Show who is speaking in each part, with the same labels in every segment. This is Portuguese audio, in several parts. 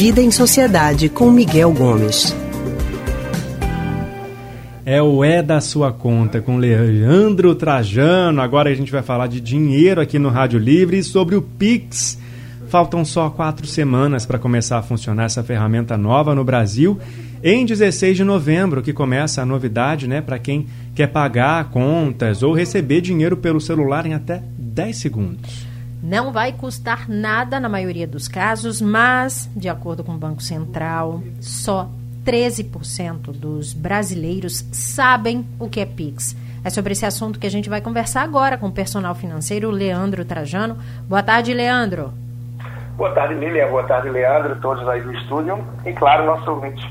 Speaker 1: Vida em Sociedade com Miguel Gomes.
Speaker 2: É o É da Sua Conta com Leandro Trajano. Agora a gente vai falar de dinheiro aqui no Rádio Livre e sobre o Pix. Faltam só quatro semanas para começar a funcionar essa ferramenta nova no Brasil. Em 16 de novembro, que começa a novidade né, para quem quer pagar contas ou receber dinheiro pelo celular em até 10 segundos.
Speaker 3: Não vai custar nada na maioria dos casos, mas, de acordo com o Banco Central, só 13% dos brasileiros sabem o que é Pix. É sobre esse assunto que a gente vai conversar agora com o personal financeiro Leandro Trajano. Boa tarde, Leandro.
Speaker 4: Boa tarde, Lilian. Boa tarde, Leandro, todos aí do estúdio e, claro, nosso ouvinte.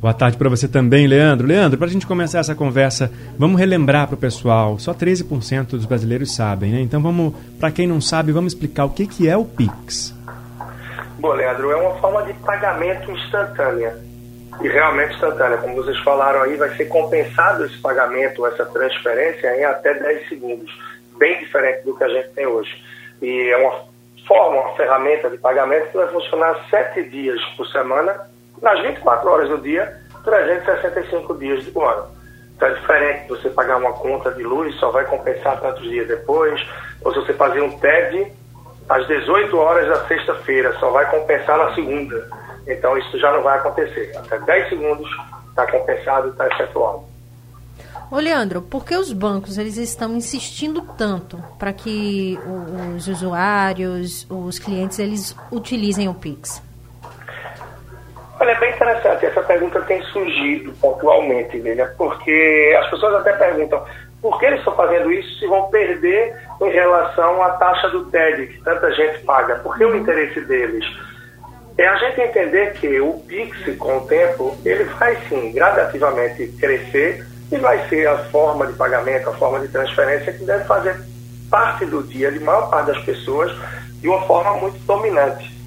Speaker 2: Boa tarde para você também, Leandro. Leandro, para a gente começar essa conversa, vamos relembrar para o pessoal. Só 13% dos brasileiros sabem, né? Então vamos, para quem não sabe, vamos explicar o que, que é o Pix.
Speaker 4: Bom, Leandro, é uma forma de pagamento instantânea e realmente instantânea. Como vocês falaram aí, vai ser compensado esse pagamento, essa transferência em até 10 segundos, bem diferente do que a gente tem hoje. E é uma forma, uma ferramenta de pagamento que vai funcionar 7 dias por semana, nas 24 horas do dia, 365 dias do ano. Então é diferente de você pagar uma conta de luz, só vai compensar tantos dias depois, ou se você fazer um TED às 18 horas da sexta-feira, só vai compensar na segunda. Então isso já não vai acontecer. Até 10 segundos está compensado está efetuado.
Speaker 3: Ô Leandro, por que os bancos eles estão insistindo tanto para que os usuários, os clientes, eles utilizem o Pix?
Speaker 4: Olha, é bem interessante. Essa pergunta tem surgido pontualmente, né? porque as pessoas até perguntam por que eles estão fazendo isso se vão perder em relação à taxa do TED, que tanta gente paga. Por que o interesse deles? é a gente entender que o Pix, com o tempo, ele vai sim gradativamente crescer e vai ser a forma de pagamento, a forma de transferência que deve fazer parte do dia de maior parte das pessoas de uma forma muito dominante.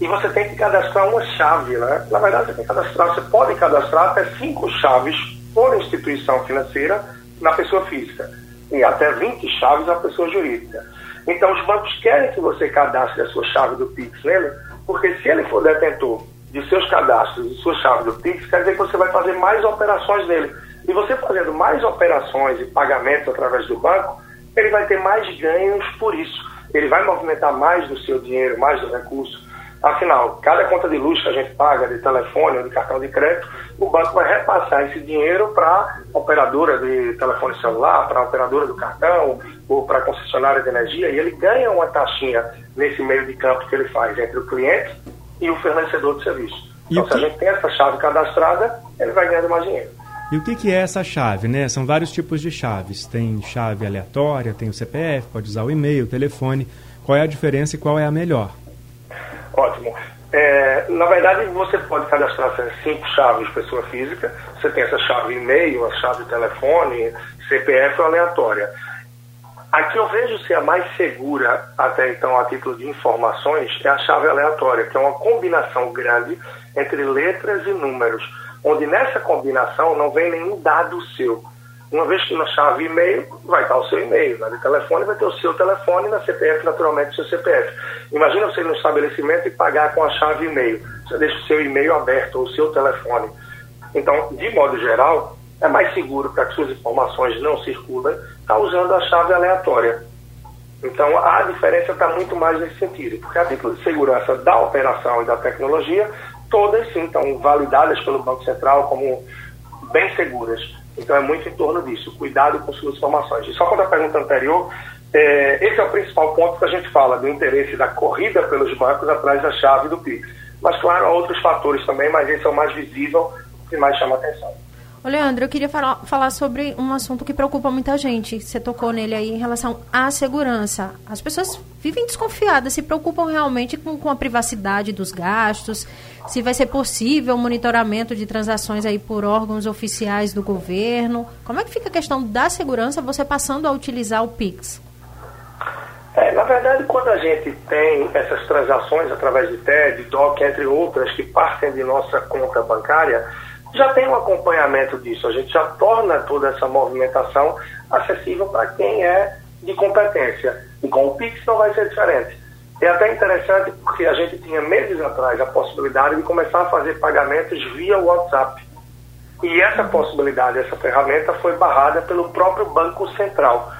Speaker 4: E você tem que cadastrar uma chave, né? Na verdade, você tem que cadastrar, você pode cadastrar até cinco chaves por instituição financeira na pessoa física e até 20 chaves na pessoa jurídica. Então, os bancos querem que você cadastre a sua chave do Pix nele porque se ele for detentor de seus cadastros e sua chave do Pix, quer dizer que você vai fazer mais operações nele. E você fazendo mais operações e pagamentos através do banco, ele vai ter mais ganhos por isso. Ele vai movimentar mais do seu dinheiro, mais do recurso. Afinal, cada conta de luz que a gente paga, de telefone ou de cartão de crédito, o banco vai repassar esse dinheiro para a operadora de telefone celular, para a operadora do cartão ou para a concessionária de energia, e ele ganha uma taxinha nesse meio de campo que ele faz entre o cliente e o fornecedor de serviço. E então, se a gente tem essa chave cadastrada, ele vai ganhando mais dinheiro.
Speaker 2: E o que, que é essa chave, né? São vários tipos de chaves. Tem chave aleatória, tem o CPF, pode usar o e-mail, o telefone. Qual é a diferença e qual é a melhor?
Speaker 4: Ótimo. É, na verdade, você pode cadastrar cinco chaves pessoa física. Você tem essa chave e-mail, a chave telefone, CPF aleatória. A que eu vejo ser a mais segura, até então, a título de informações, é a chave aleatória, que é uma combinação grande entre letras e números, onde nessa combinação não vem nenhum dado seu. Uma vez que na chave e-mail vai estar o seu e-mail, na de telefone vai ter o seu telefone, na CPF, naturalmente, o seu CPF. Imagina você ir no estabelecimento e pagar com a chave e-mail. Você deixa o seu e-mail aberto ou o seu telefone. Então, de modo geral, é mais seguro para que suas informações não circulem está usando a chave aleatória. Então, a diferença está muito mais nesse sentido, porque a título de segurança da operação e da tecnologia, todas sim estão validadas pelo Banco Central como bem seguras. Então, é muito em torno disso, cuidado com suas informações. E só quanto à pergunta anterior, é, esse é o principal ponto que a gente fala, do interesse da corrida pelos bancos atrás da chave do PIX. Mas, claro, há outros fatores também, mas esse é o mais visível e mais chama atenção.
Speaker 3: Ô, Leandro, eu queria falar, falar sobre um assunto que preocupa muita gente. Você tocou nele aí em relação à segurança. As pessoas vivem desconfiadas, se preocupam realmente com, com a privacidade dos gastos, se vai ser possível o monitoramento de transações aí por órgãos oficiais do governo. Como é que fica a questão da segurança você passando a utilizar o Pix?
Speaker 4: É, na verdade, quando a gente tem essas transações através de TED, DOC, entre outras, que partem de nossa conta bancária, já tem um acompanhamento disso. A gente já torna toda essa movimentação acessível para quem é de competência. E com o Pix não vai ser diferente. É até interessante porque a gente tinha meses atrás a possibilidade de começar a fazer pagamentos via WhatsApp. E essa possibilidade, essa ferramenta foi barrada pelo próprio Banco Central.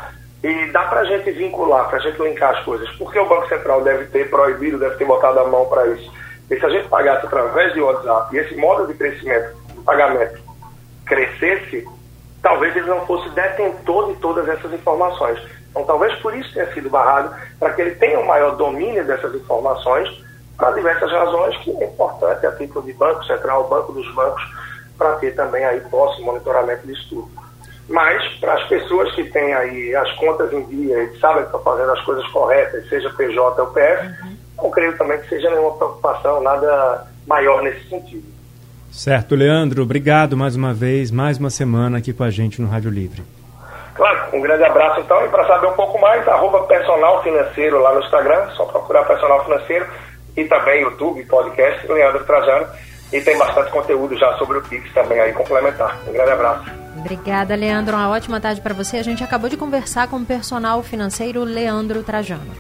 Speaker 4: E dá para a gente vincular, para a gente linkar as coisas. Porque o Banco Central deve ter proibido, deve ter botado a mão para isso. E se a gente pagasse através de WhatsApp e esse modo de crescimento, pagamento, crescesse, talvez ele não fosse detentor de todas essas informações. Então, talvez por isso tenha sido barrado, para que ele tenha um maior domínio dessas informações, para diversas razões, que é importante a título de Banco Central, Banco dos Bancos, para ter também aí posse e monitoramento disso tudo. Mas, para as pessoas que têm aí as contas em dia e sabem que estão fazendo as coisas corretas, seja PJ ou PF, uhum. não creio também que seja nenhuma preocupação, nada maior nesse sentido.
Speaker 2: Certo, Leandro, obrigado mais uma vez, mais uma semana aqui com a gente no Rádio Livre.
Speaker 4: Claro, um grande abraço então. E para saber um pouco mais, arroba personal financeiro lá no Instagram, só procurar personal financeiro e também YouTube, podcast, Leandro Trajano. E tem bastante conteúdo já sobre o Pix também aí complementar. Um grande abraço.
Speaker 3: Obrigada, Leandro. Uma ótima tarde para você. A gente acabou de conversar com o personal financeiro Leandro Trajano.